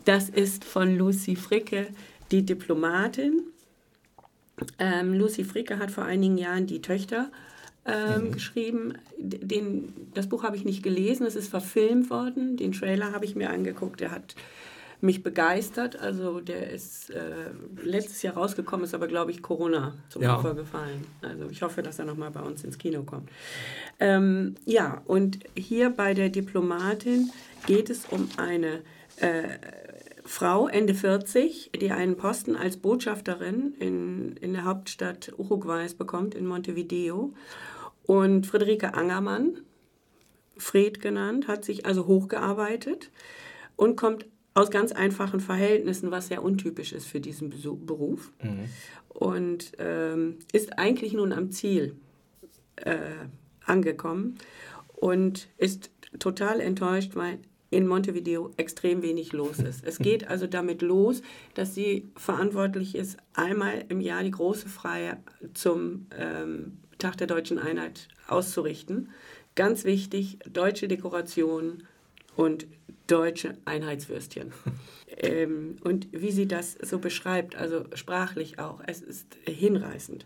das ist von Lucy Fricke, die Diplomatin. Ähm, Lucy Fricke hat vor einigen Jahren die Töchter ähm, mhm. geschrieben. Den, das Buch habe ich nicht gelesen, es ist verfilmt worden. Den Trailer habe ich mir angeguckt, der hat mich begeistert. Also der ist äh, letztes Jahr rausgekommen, ist aber, glaube ich, Corona zum ja. Opfer gefallen. Also ich hoffe, dass er nochmal bei uns ins Kino kommt. Ähm, ja, und hier bei der Diplomatin geht es um eine äh, Frau, Ende 40, die einen Posten als Botschafterin in, in der Hauptstadt Uruguays bekommt, in Montevideo. Und Friederike Angermann, Fred genannt, hat sich also hochgearbeitet und kommt aus ganz einfachen Verhältnissen, was sehr untypisch ist für diesen Beruf. Mhm. Und ähm, ist eigentlich nun am Ziel äh, angekommen und ist total enttäuscht, weil in Montevideo extrem wenig los ist. Es geht also damit los, dass sie verantwortlich ist, einmal im Jahr die große Freie zum ähm, Tag der deutschen Einheit auszurichten. Ganz wichtig, deutsche Dekoration und deutsche Einheitswürstchen. ähm, und wie sie das so beschreibt, also sprachlich auch, es ist hinreißend.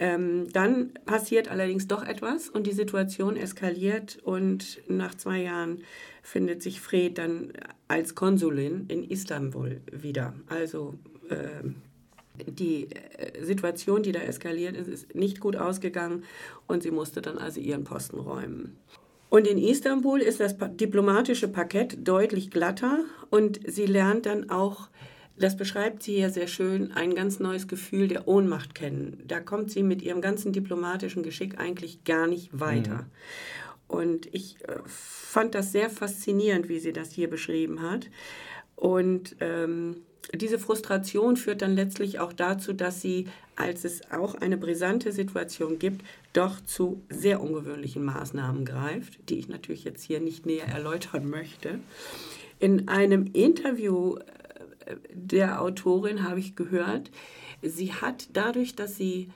Ähm, dann passiert allerdings doch etwas und die Situation eskaliert und nach zwei Jahren findet sich Fred dann als Konsulin in Istanbul wieder. Also äh, die Situation, die da eskaliert ist, ist nicht gut ausgegangen und sie musste dann also ihren Posten räumen. Und in Istanbul ist das diplomatische Parkett deutlich glatter und sie lernt dann auch, das beschreibt sie ja sehr schön, ein ganz neues Gefühl der Ohnmacht kennen. Da kommt sie mit ihrem ganzen diplomatischen Geschick eigentlich gar nicht weiter. Mhm. Und ich äh, fand das sehr faszinierend, wie sie das hier beschrieben hat. Und ähm, diese Frustration führt dann letztlich auch dazu, dass sie, als es auch eine brisante Situation gibt, doch zu sehr ungewöhnlichen Maßnahmen greift, die ich natürlich jetzt hier nicht näher erläutern möchte. In einem Interview der Autorin habe ich gehört, sie hat dadurch, dass sie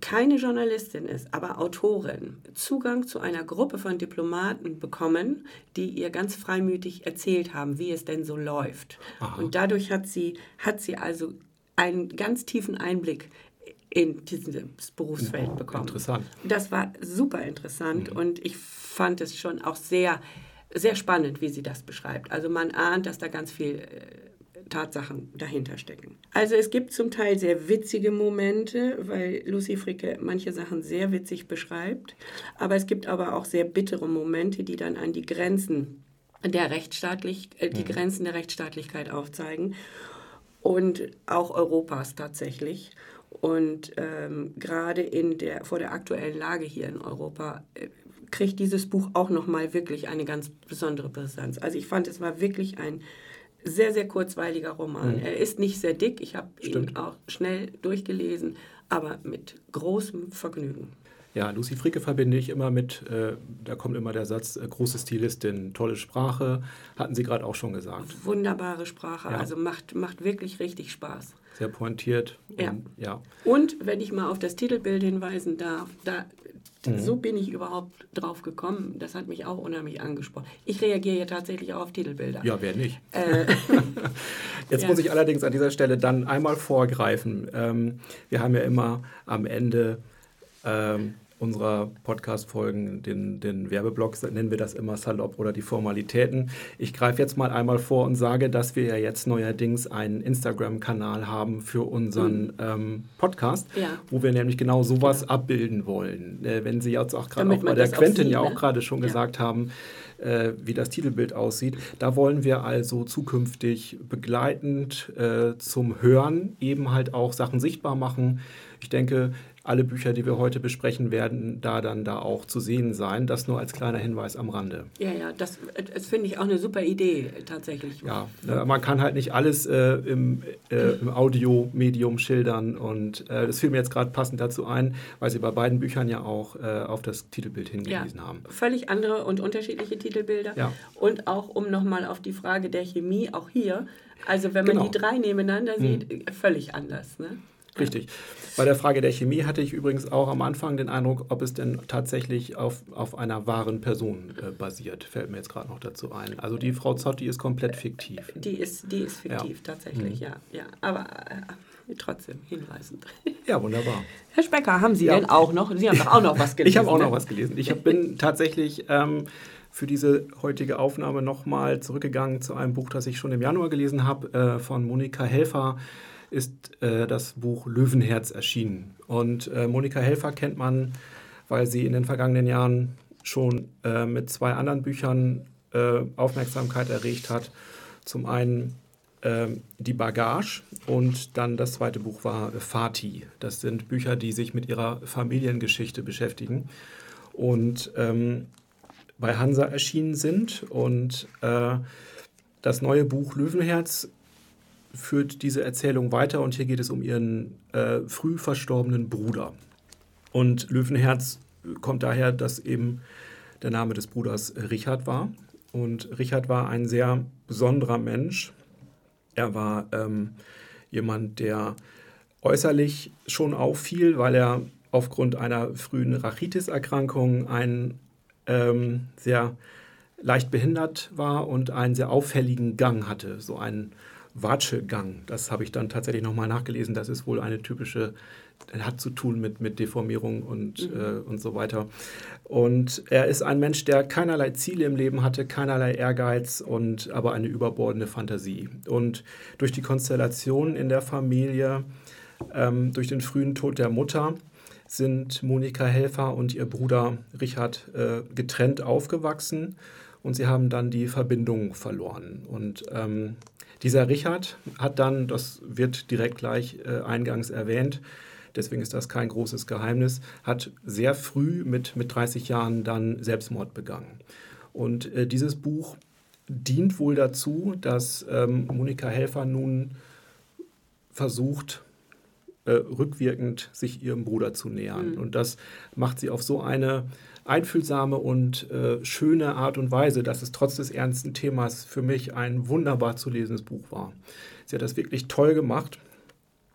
keine Journalistin ist, aber Autorin, Zugang zu einer Gruppe von Diplomaten bekommen, die ihr ganz freimütig erzählt haben, wie es denn so läuft. Aha. Und dadurch hat sie, hat sie also einen ganz tiefen Einblick in dieses Berufsfeld bekommen. Interessant. Das war super interessant mhm. und ich fand es schon auch sehr, sehr spannend, wie sie das beschreibt. Also man ahnt, dass da ganz viel äh, Tatsachen dahinter stecken. Also es gibt zum Teil sehr witzige Momente, weil Lucy Fricke manche Sachen sehr witzig beschreibt, aber es gibt aber auch sehr bittere Momente, die dann an die Grenzen der Rechtsstaatlich äh, die mhm. Grenzen der Rechtsstaatlichkeit aufzeigen und auch Europas tatsächlich. Und ähm, gerade in der, vor der aktuellen Lage hier in Europa äh, kriegt dieses Buch auch nochmal wirklich eine ganz besondere Brisanz. Also ich fand, es war wirklich ein sehr, sehr kurzweiliger Roman. Mhm. Er ist nicht sehr dick, ich habe ihn auch schnell durchgelesen, aber mit großem Vergnügen. Ja, Lucy Fricke verbinde ich immer mit, äh, da kommt immer der Satz, äh, große Stilistin, tolle Sprache, hatten Sie gerade auch schon gesagt. Wunderbare Sprache, Ja. also macht, macht wirklich richtig Spaß. Sehr pointiert. Ja. Und, ja. Und wenn ich mal auf das Titelbild hinweisen darf, da, Mhm. so bin ich überhaupt drauf gekommen. Das hat mich auch unheimlich angesprochen. Ich reagiere ja tatsächlich auch auf Titelbilder. Ja, wer nicht? Äh, Jetzt Ja. muss ich allerdings an dieser Stelle dann einmal vorgreifen. Ähm, wir haben ja immer am Ende ähm, unserer Podcast-Folgen den, den Werbeblock, nennen wir das immer salopp oder die Formalitäten. Ich greife jetzt mal einmal vor und sage, dass wir ja jetzt neuerdings einen Instagram-Kanal haben für unseren ähm, Podcast, Ja. wo wir nämlich genau sowas abbilden wollen. Äh, wenn Sie jetzt auch gerade auch bei der Quentin sieht, ja auch ne? gerade schon Ja. gesagt haben, äh, wie das Titelbild aussieht. Da wollen wir also zukünftig begleitend äh, zum Hören eben halt auch Sachen sichtbar machen. Ich denke, alle Bücher, die wir heute besprechen, werden da dann da auch zu sehen sein. Das nur als kleiner Hinweis am Rande. ja, ja, das, das finde ich auch eine super Idee tatsächlich. Ja, ne, man kann halt nicht alles äh, im, äh, im Audiomedium schildern und äh, das fiel mir jetzt gerade passend dazu ein, weil Sie bei beiden Büchern ja auch äh, auf das Titelbild hingewiesen haben. Völlig andere und unterschiedliche Titelbilder. Ja. Und auch, um nochmal auf die Frage der Chemie, auch hier, also wenn man Genau. Die drei nebeneinander sieht, äh, völlig anders. Ne? Richtig. Bei der Frage der Chemie hatte ich übrigens auch am Anfang den Eindruck, ob es denn tatsächlich auf, auf einer wahren Person äh, basiert. Fällt mir jetzt gerade noch dazu ein. Also die Frau Zotti ist komplett fiktiv. Die ist, die ist fiktiv Ja. tatsächlich, Mhm. ja. ja. Aber äh, trotzdem hinweisend. Ja, wunderbar. Herr Specker, haben Sie Ja. denn auch noch? Sie haben doch auch noch was gelesen. Ich habe auch noch ne? was gelesen. Ich hab, bin tatsächlich ähm, für diese heutige Aufnahme nochmal zurückgegangen zu einem Buch, das ich schon im Januar gelesen habe, äh, von Monika Helfer ist äh, das Buch Löwenherz erschienen. Und äh, Monika Helfer kennt man, weil sie in den vergangenen Jahren schon äh, mit zwei anderen Büchern äh, Aufmerksamkeit erregt hat. Zum einen ähm, Die Bagage und dann das zweite Buch war Fati. Das sind Bücher, die sich mit ihrer Familiengeschichte beschäftigen und ähm, bei Hansa erschienen sind. Und äh, das neue Buch Löwenherz führt diese Erzählung weiter und hier geht es um ihren äh, früh verstorbenen Bruder. Und Löwenherz kommt daher, dass eben der Name des Bruders Richard war. Und Richard war ein sehr besonderer Mensch. Er war ähm, jemand, der äußerlich schon auffiel, weil er aufgrund einer frühen Rachitis-Erkrankung ein ähm, sehr leicht behindert war und einen sehr auffälligen Gang hatte, so einen Watschegang. Das habe ich dann tatsächlich nochmal nachgelesen. Das ist wohl eine typische, hat zu tun mit, mit Deformierung und, Mhm. äh, und so weiter. Und er ist ein Mensch, der keinerlei Ziele im Leben hatte, keinerlei Ehrgeiz und aber eine überbordende Fantasie. Und durch die Konstellation in der Familie, ähm, durch den frühen Tod der Mutter, sind Monika Helfer und ihr Bruder Richard äh, getrennt aufgewachsen und sie haben dann die Verbindung verloren. Und ähm, dieser Richard hat dann, das wird direkt gleich äh, eingangs erwähnt, deswegen ist das kein großes Geheimnis, hat sehr früh mit, mit 30 Jahren dann Selbstmord begangen. Und äh, dieses Buch dient wohl dazu, dass ähm, Monika Helfer nun versucht, äh, rückwirkend sich ihrem Bruder zu nähern. Mhm. Und das macht sie auf so eine einfühlsame und äh, schöne Art und Weise, dass es trotz des ernsten Themas für mich ein wunderbar zu lesendes Buch war. Sie hat das wirklich toll gemacht.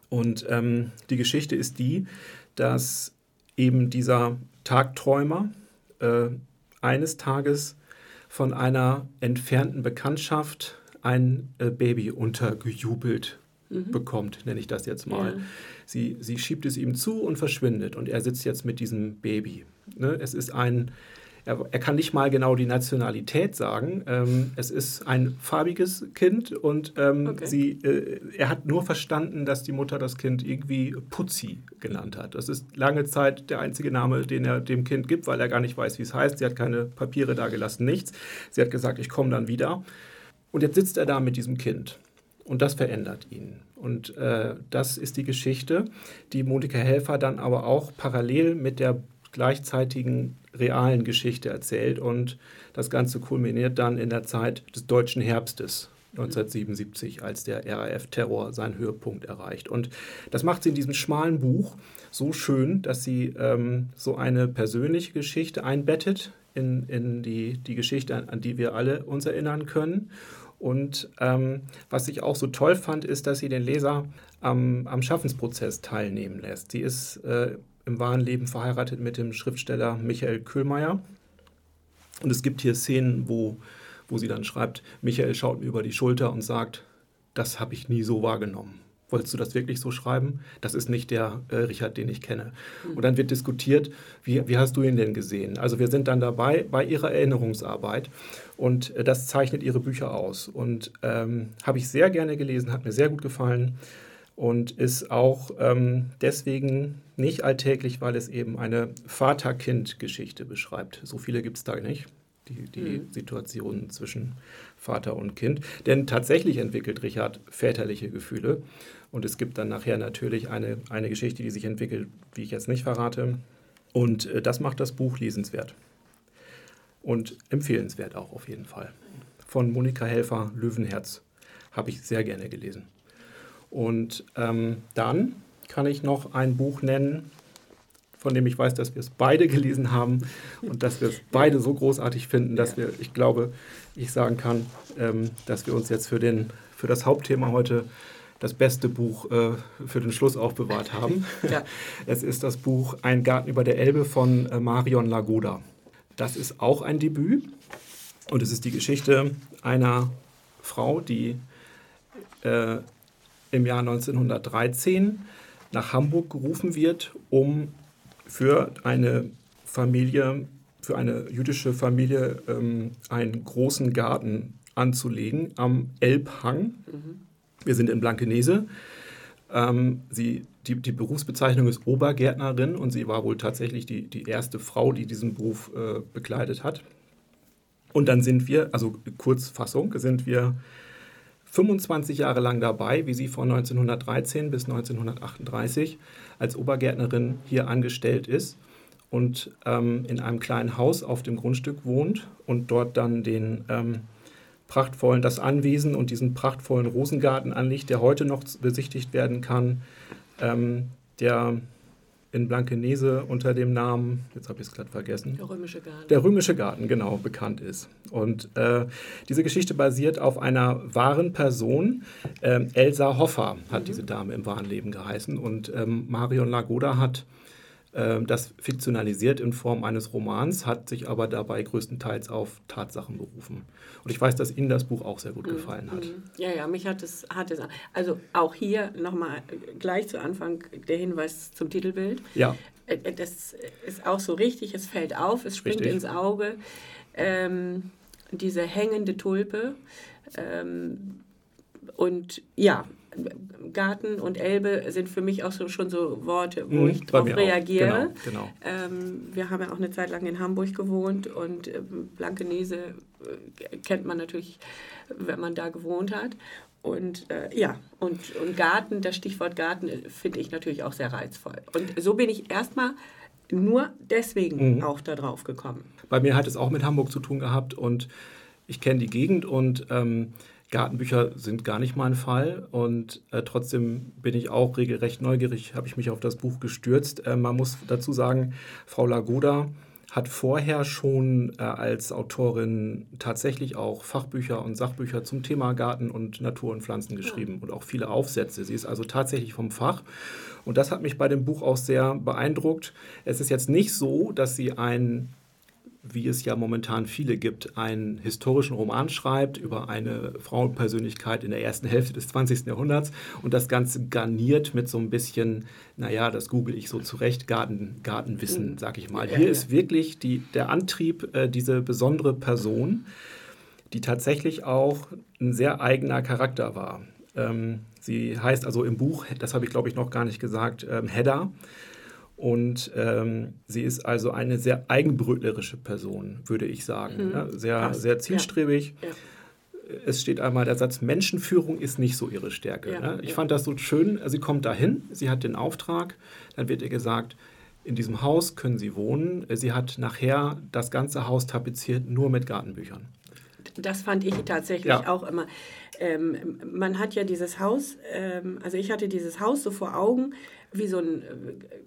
Und ähm, die Geschichte ist die, dass eben dieser Tagträumer äh, eines Tages von einer entfernten Bekanntschaft ein äh, Baby untergejubelt bekommt, nenne ich das jetzt mal. Ja. Sie, sie schiebt es ihm zu und verschwindet und er sitzt jetzt mit diesem Baby. Ne? Es ist ein, er, er kann nicht mal genau die Nationalität sagen. Ähm, es ist ein farbiges Kind und ähm, Okay. sie, äh, er hat nur verstanden, dass die Mutter das Kind irgendwie Putzi genannt hat. Das ist lange Zeit der einzige Name, den er dem Kind gibt, weil er gar nicht weiß, wie es heißt. Sie hat keine Papiere da gelassen, nichts. Sie hat gesagt, ich komme dann wieder. Und jetzt sitzt er da mit diesem Kind. Und das verändert ihn. Und äh, das ist die Geschichte, die Monika Helfer dann aber auch parallel mit der gleichzeitigen realen Geschichte erzählt. Und das Ganze kulminiert dann in der Zeit des deutschen Herbstes 1977, als der RAF-Terror seinen Höhepunkt erreicht. Und das macht sie in diesem schmalen Buch so schön, dass sie ähm, so eine persönliche Geschichte einbettet in, in die, die Geschichte, an, an die wir alle uns erinnern können. Und ähm, was ich auch so toll fand, ist, dass sie den Leser am, am Schaffensprozess teilnehmen lässt. Sie ist äh, im wahren Leben verheiratet mit dem Schriftsteller Michael Köhlmeier. Und es gibt hier Szenen, wo, wo sie dann schreibt, Michael schaut mir über die Schulter und sagt, das habe ich nie so wahrgenommen wolltest du das wirklich so schreiben? Das ist nicht der äh, Richard, den ich kenne. Und dann wird diskutiert, wie, wie hast du ihn denn gesehen? Also wir sind dann dabei bei ihrer Erinnerungsarbeit und äh, das zeichnet ihre Bücher aus. Und ähm, habe ich sehr gerne gelesen, hat mir sehr gut gefallen und ist auch ähm, deswegen nicht alltäglich, weil es eben eine Vater-Kind-Geschichte beschreibt. So viele gibt es da nicht die, die mhm. Situation zwischen Vater und Kind. Denn tatsächlich entwickelt Richard väterliche Gefühle. Und es gibt dann nachher natürlich eine, eine Geschichte, die sich entwickelt, wie ich jetzt nicht verrate. Und äh, das macht das Buch lesenswert. Und empfehlenswert auch auf jeden Fall. Von Monika Helfer, Löwenherz, habe ich sehr gerne gelesen. Und ähm, dann kann ich noch ein Buch nennen, von dem ich weiß, dass wir es beide gelesen haben und dass wir es beide so großartig finden, dass wir, ich glaube, ich sagen kann, ähm, dass wir uns jetzt für, den, für das Hauptthema heute das beste Buch äh, für den Schluss aufbewahrt haben. Ja. Es ist das Buch Ein Garten über der Elbe von äh, Marion Lagoda. Das ist auch ein Debüt und es ist die Geschichte einer Frau, die äh, im Jahr 1913 nach Hamburg gerufen wird, um für eine Familie, für eine jüdische Familie ähm, einen großen Garten anzulegen am Elbhang. Mhm. Wir sind in Blankenese. Ähm, sie, die, die, Berufsbezeichnung ist Obergärtnerin und sie war wohl tatsächlich die, die erste Frau, die diesen Beruf äh, bekleidet hat. Und dann sind wir, also Kurzfassung, sind wir 25 Jahre lang dabei, wie sie von 1913 bis 1938 als Obergärtnerin hier angestellt ist und ähm, in einem kleinen Haus auf dem Grundstück wohnt und dort dann den ähm, prachtvollen, das Anwesen und diesen prachtvollen Rosengarten anlegt, der heute noch besichtigt werden kann, ähm, der in Blankenese unter dem Namen, jetzt habe ich es gerade vergessen. Der Römische Garten. Der Römische Garten, genau, bekannt ist. Und äh, diese Geschichte basiert auf einer wahren Person. Ähm, Elsa Hoffer hat mhm. diese Dame im wahren Leben geheißen. Und ähm, Marion Lagoda hat das fiktionalisiert in Form eines Romans, hat sich aber dabei größtenteils auf Tatsachen berufen. Und ich weiß, dass Ihnen das Buch auch sehr gut mhm. gefallen hat. Mhm. Ja, ja, mich hat es, hat es also auch hier nochmal gleich zu Anfang der Hinweis zum Titelbild. Ja. Äh, äh, das ist auch so richtig, es fällt auf, es springt richtig. ins Auge. Ähm, diese hängende Tulpe. Ähm, und ja, Garten und Elbe sind für mich auch so, schon so Worte, wo mhm, ich darauf reagiere. Genau, genau. Ähm, wir haben ja auch eine Zeit lang in Hamburg gewohnt und äh, Blankenese äh, kennt man natürlich, wenn man da gewohnt hat. Und äh, ja, und, und Garten, das Stichwort Garten äh, finde ich natürlich auch sehr reizvoll. Und so bin ich erstmal nur deswegen mhm. auch da drauf gekommen. Bei mir hat es auch mit Hamburg zu tun gehabt und ich kenne die Gegend und ähm, Gartenbücher sind gar nicht mein Fall und äh, trotzdem bin ich auch regelrecht neugierig, habe ich mich auf das Buch gestürzt. Äh, man muss dazu sagen, Frau Lagoda hat vorher schon äh, als Autorin tatsächlich auch Fachbücher und Sachbücher zum Thema Garten und Natur und Pflanzen geschrieben ja. und auch viele Aufsätze. Sie ist also tatsächlich vom Fach und das hat mich bei dem Buch auch sehr beeindruckt. Es ist jetzt nicht so, dass sie ein wie es ja momentan viele gibt, einen historischen Roman schreibt über eine Frauenpersönlichkeit in der ersten Hälfte des 20. Jahrhunderts und das Ganze garniert mit so ein bisschen, naja, das google ich so zurecht, Garten, Gartenwissen, mhm. sag ich mal. Hier ist wirklich die, der Antrieb, äh, diese besondere Person, die tatsächlich auch ein sehr eigener Charakter war. Ähm, sie heißt also im Buch, das habe ich glaube ich noch gar nicht gesagt, ähm, Hedda. Und ähm, sie ist also eine sehr eigenbrötlerische Person, würde ich sagen. Mhm. Ja, sehr, sehr zielstrebig. Ja. Ja. Es steht einmal der Satz, Menschenführung ist nicht so ihre Stärke. Ne? Ich fand das so schön. Sie kommt dahin, sie hat den Auftrag, dann wird ihr gesagt, in diesem Haus können Sie wohnen. Sie hat nachher das ganze Haus tapeziert nur mit Gartenbüchern. Das fand ich tatsächlich auch immer ähm, man hat ja dieses Haus, ähm, also ich hatte dieses Haus so vor Augen, wie so ein äh,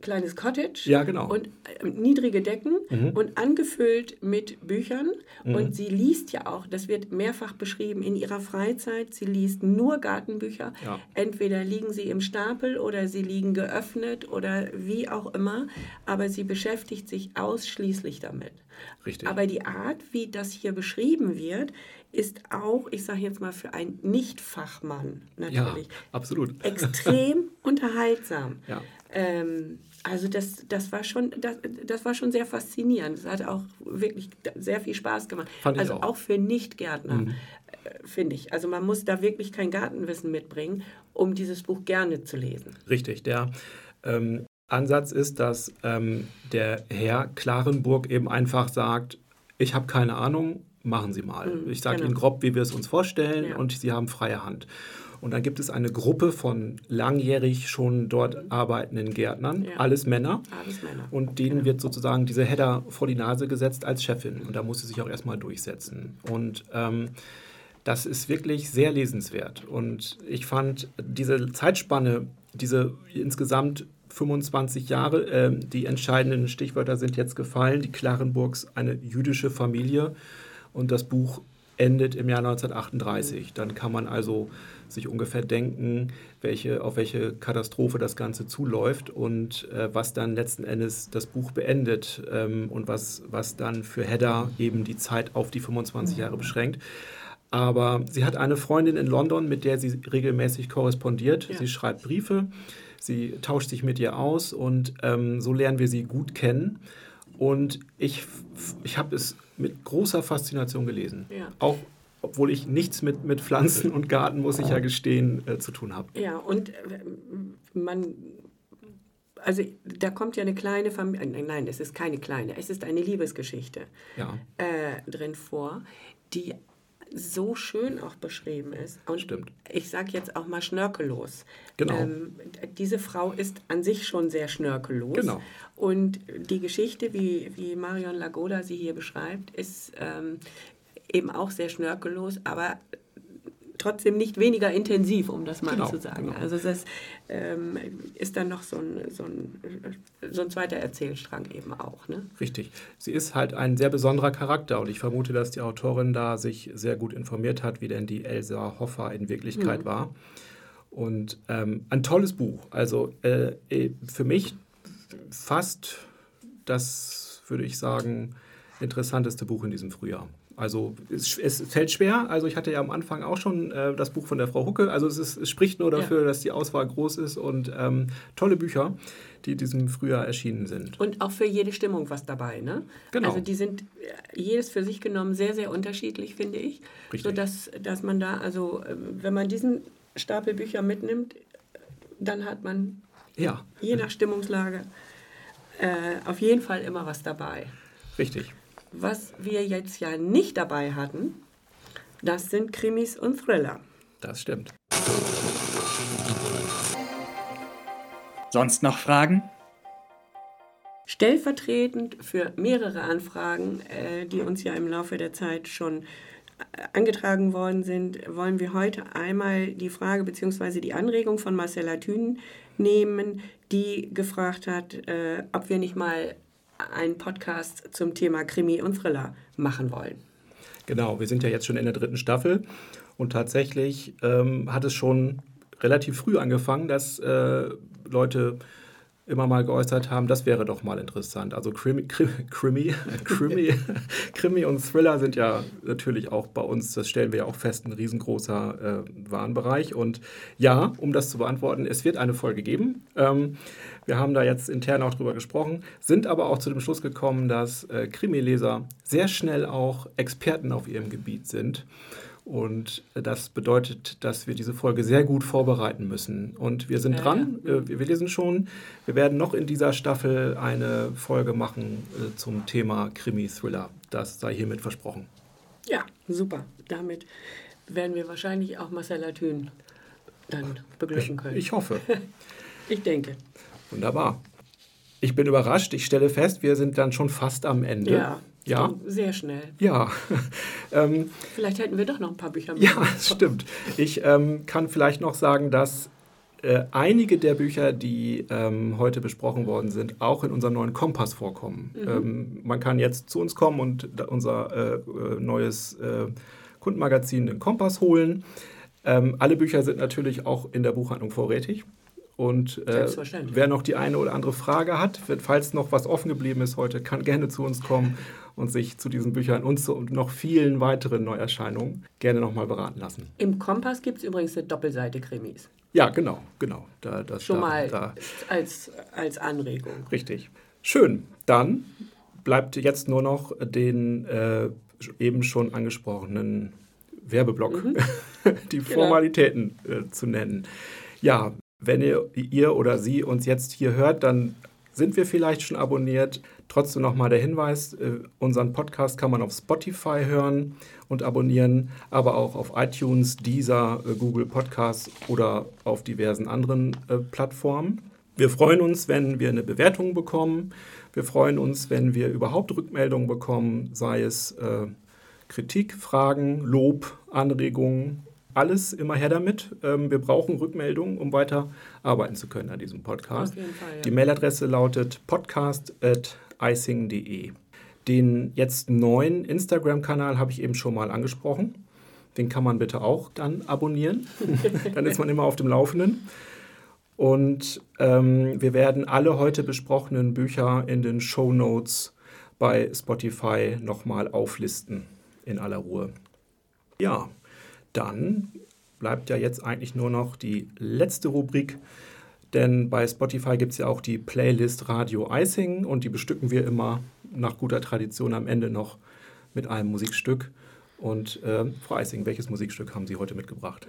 kleines Cottage. Ja, genau. Und äh, niedrige Decken mhm. und angefüllt mit Büchern. Mhm. Und sie liest ja auch, das wird mehrfach beschrieben, in ihrer Freizeit, sie liest nur Gartenbücher. Ja. Entweder liegen sie im Stapel oder sie liegen geöffnet oder wie auch immer. Aber sie beschäftigt sich ausschließlich damit. Richtig. Aber die Art, wie das hier beschrieben wird, ist auch, ich sage jetzt mal für einen Nicht-Fachmann natürlich, ja, absolut. extrem unterhaltsam. Ja. Ähm, also das, das, war schon, das, das war schon sehr faszinierend. Es hat auch wirklich sehr viel Spaß gemacht. Fand also auch. auch. für Nichtgärtner, mhm. äh, finde ich. Also man muss da wirklich kein Gartenwissen mitbringen, um dieses Buch gerne zu lesen. Richtig, der ähm, Ansatz ist, dass ähm, der Herr Klarenburg eben einfach sagt, ich habe keine Ahnung, machen Sie mal. Mhm, ich sage genau. Ihnen grob, wie wir es uns vorstellen ja. und Sie haben freie Hand. Und dann gibt es eine Gruppe von langjährig schon dort arbeitenden Gärtnern, ja. alles Männer. Alles Männer. Und denen genau. wird sozusagen diese Header vor die Nase gesetzt als Chefin. Und da muss sie sich auch erstmal durchsetzen. Und ähm, das ist wirklich sehr lesenswert. Und ich fand diese Zeitspanne, diese insgesamt 25 Jahre, äh, die entscheidenden Stichwörter sind jetzt gefallen. Die Klarenburgs, eine jüdische Familie und das Buch endet im Jahr 1938. Dann kann man also sich ungefähr denken, welche, auf welche Katastrophe das Ganze zuläuft und äh, was dann letzten Endes das Buch beendet ähm, und was, was dann für Hedda eben die Zeit auf die 25 Jahre beschränkt. Aber sie hat eine Freundin in London, mit der sie regelmäßig korrespondiert. Ja. Sie schreibt Briefe, sie tauscht sich mit ihr aus und ähm, so lernen wir sie gut kennen. Und ich, ich habe es mit großer Faszination gelesen. Ja. Auch obwohl ich nichts mit, mit Pflanzen und Garten, muss ich ja gestehen, äh, zu tun habe. Ja, und äh, man, also da kommt ja eine kleine Familie, nein, es ist keine kleine, es ist eine Liebesgeschichte ja. äh, drin vor, die so schön auch beschrieben ist. Und Stimmt. Ich sage jetzt auch mal schnörkellos. Genau. Ähm, diese Frau ist an sich schon sehr schnörkellos. Genau. Und die Geschichte, wie, wie Marion Lagoda sie hier beschreibt, ist ähm, eben auch sehr schnörkellos, aber trotzdem nicht weniger intensiv, um das mal genau, zu sagen. Genau. Also das ähm, ist dann noch so ein, so, ein, so ein zweiter Erzählstrang eben auch. Ne? Richtig. Sie ist halt ein sehr besonderer Charakter und ich vermute, dass die Autorin da sich sehr gut informiert hat, wie denn die Elsa Hoffer in Wirklichkeit mhm. war. Und ähm, ein tolles Buch. Also äh, äh für mich fast das, würde ich sagen, interessanteste Buch in diesem Frühjahr. Also es, es, fällt schwer. Also ich hatte ja am Anfang auch schon äh, das Buch von der Frau Hucke. Also es, ist, es spricht nur dafür, ja. dass die Auswahl groß ist und ähm, tolle Bücher, die diesem Frühjahr erschienen sind. Und auch für jede Stimmung was dabei, ne? Genau. Also die sind äh, jedes für sich genommen sehr, sehr unterschiedlich, finde ich. Richtig. Sodass dass man da, also äh, wenn man diesen Stapel Bücher mitnimmt, dann hat man ja. je nach Stimmungslage äh, auf jeden Fall immer was dabei. Richtig. Was wir jetzt ja nicht dabei hatten, das sind Krimis und Thriller. Das stimmt. Sonst noch Fragen? Stellvertretend für mehrere Anfragen, äh, die uns ja im Laufe der Zeit schon äh, angetragen worden sind, wollen wir heute einmal die Frage bzw. die Anregung von Marcella Thün nehmen, die gefragt hat, äh, ob wir nicht mal einen Podcast zum Thema Krimi und Thriller machen wollen. Genau, wir sind ja jetzt schon in der dritten Staffel und tatsächlich ähm, hat es schon relativ früh angefangen, dass äh, Leute immer mal geäußert haben, das wäre doch mal interessant. Also Krimi, Krimi, Krimi, Krimi und Thriller sind ja natürlich auch bei uns, das stellen wir ja auch fest, ein riesengroßer äh, Warenbereich. Und ja, um das zu beantworten, es wird eine Folge geben. Ähm, wir haben da jetzt intern auch drüber gesprochen, sind aber auch zu dem Schluss gekommen, dass äh, Krimileser sehr schnell auch Experten auf ihrem Gebiet sind. Und das bedeutet, dass wir diese Folge sehr gut vorbereiten müssen. Und wir sind ja, dran, ja. Äh, wir lesen schon. Wir werden noch in dieser Staffel eine Folge machen äh, zum Thema Krimi-Thriller. Das sei hiermit versprochen. Ja, super. Damit werden wir wahrscheinlich auch Marcella Thün dann beglücken können. Ich hoffe. ich denke. Wunderbar. Ich bin überrascht. Ich stelle fest, wir sind dann schon fast am Ende. Ja. Ja. Sehr schnell. Ja. ähm, vielleicht hätten wir doch noch ein paar Bücher mit. Ja, stimmt. Ich ähm, kann vielleicht noch sagen, dass äh, einige der Bücher, die ähm, heute besprochen worden sind, auch in unserem neuen Kompass vorkommen. Mhm. Ähm, man kann jetzt zu uns kommen und unser äh, äh, neues äh, Kundenmagazin, den Kompass, holen. Ähm, alle Bücher sind natürlich auch in der Buchhandlung vorrätig. Und äh, wer noch die eine oder andere Frage hat, falls noch was offen geblieben ist heute, kann gerne zu uns kommen und sich zu diesen Büchern und zu noch vielen weiteren Neuerscheinungen gerne nochmal beraten lassen. Im Kompass gibt es übrigens eine Doppelseite Krimis. Ja, genau, genau. Da, das, Schon da, mal da. Als, als Anregung. Richtig. Schön. Dann bleibt jetzt nur noch den äh, eben schon angesprochenen Werbeblock, mhm. die genau. Formalitäten äh, zu nennen. Ja, wenn ihr, ihr oder sie uns jetzt hier hört, dann sind wir vielleicht schon abonniert. Trotzdem nochmal der Hinweis, äh, unseren Podcast kann man auf Spotify hören und abonnieren, aber auch auf iTunes, Deezer, äh, Google Podcasts oder auf diversen anderen äh, Plattformen. Wir freuen uns, wenn wir eine Bewertung bekommen. Wir freuen uns, wenn wir überhaupt Rückmeldungen bekommen, sei es äh, Kritik, Fragen, Lob, Anregungen alles immer her damit. Ähm, wir brauchen Rückmeldungen, um weiter arbeiten zu können an diesem Podcast. Fall, ja. Die Mailadresse lautet podcast.icing.de. Den jetzt neuen Instagram-Kanal habe ich eben schon mal angesprochen. Den kann man bitte auch dann abonnieren. dann ist man immer auf dem Laufenden. Und ähm, wir werden alle heute besprochenen Bücher in den Show Notes bei Spotify nochmal auflisten in aller Ruhe. Ja, dann bleibt ja jetzt eigentlich nur noch die letzte Rubrik, denn bei Spotify gibt es ja auch die Playlist Radio Icing und die bestücken wir immer nach guter Tradition am Ende noch mit einem Musikstück. Und äh, Frau Icing, welches Musikstück haben Sie heute mitgebracht?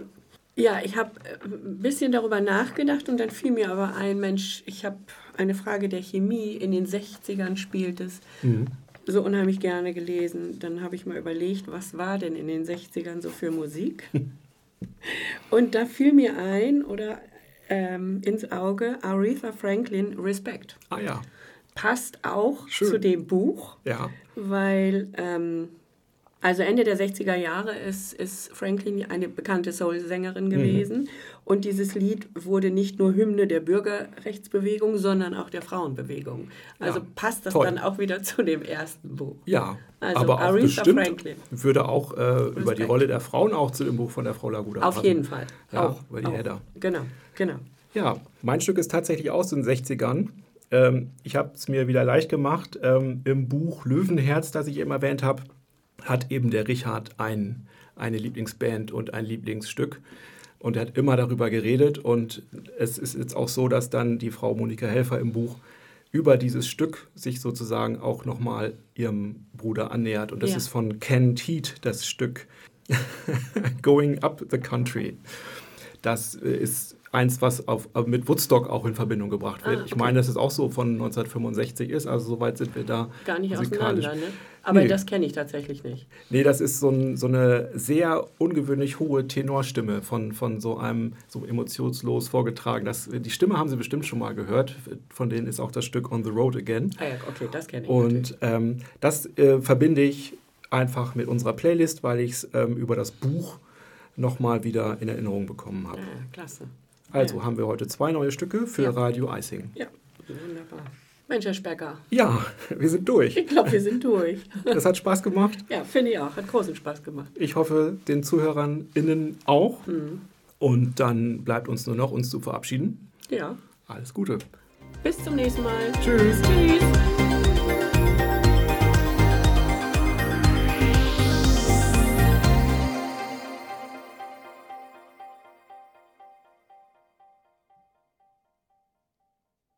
Ja, ich habe äh, ein bisschen darüber nachgedacht und dann fiel mir aber ein, Mensch, ich habe eine Frage der Chemie. In den 60ern spielt es. Mhm so unheimlich gerne gelesen. Dann habe ich mal überlegt, was war denn in den 60ern so für Musik? Und da fiel mir ein oder ähm, ins Auge Aretha Franklin Respect. Ah ja. Passt auch Schön. zu dem Buch, ja. weil ähm, also Ende der 60er Jahre ist, ist Franklin eine bekannte Soul-Sängerin mhm. gewesen. Mhm. Und dieses Lied wurde nicht nur Hymne der Bürgerrechtsbewegung, sondern auch der Frauenbewegung. Also ja, passt das toll. dann auch wieder zu dem ersten Buch. Ja, also aber auch bestimmt Franklin. würde auch äh, über die Rolle der Frauen auch zu dem Buch von der Frau Laguda Auf passen. jeden Fall. Ja, auch, über die auch. Hedda. Genau, genau. Ja, mein Stück ist tatsächlich aus den 60ern. Ähm, ich habe es mir wieder leicht gemacht. Ähm, Im Buch Löwenherz, das ich eben erwähnt habe, hat eben der Richard ein, eine Lieblingsband und ein Lieblingsstück. Und er hat immer darüber geredet. Und es ist jetzt auch so, dass dann die Frau Monika Helfer im Buch über dieses Stück sich sozusagen auch nochmal ihrem Bruder annähert. Und das ja. ist von Ken Teat, das Stück Going Up the Country. Das äh, ist eins, was auf, äh, mit Woodstock auch in Verbindung gebracht wird. Ah, okay. Ich meine, dass es auch so von 1965 ist, also soweit sind wir da. Gar nicht auseinander, ne? Aber nee. das kenne ich tatsächlich nicht. Nee, das ist so, ein, so, eine sehr ungewöhnlich hohe Tenorstimme von, von so einem so emotionslos vorgetragen. Das, die Stimme haben Sie bestimmt schon mal gehört. Von denen ist auch das Stück On the Road Again. Ah ja, okay, das kenne ich. Und ähm, das äh, verbinde ich einfach mit unserer Playlist, weil ich es ähm, über das Buch nochmal wieder in Erinnerung bekommen habe. Ja, klasse. Also ja. haben wir heute zwei neue Stücke für ja. Radio Icing. Ja, wunderbar. Mensch, Herr Specker. Ja, wir sind durch. Ich glaube, wir sind durch. Das hat Spaß gemacht. Ja, finde ich auch. Hat großen Spaß gemacht. Ich hoffe, den Zuhörern innen auch. Mhm. Und dann bleibt uns nur noch, uns zu verabschieden. Ja. Alles Gute. Bis zum nächsten Mal. Tschüss. Tschüss.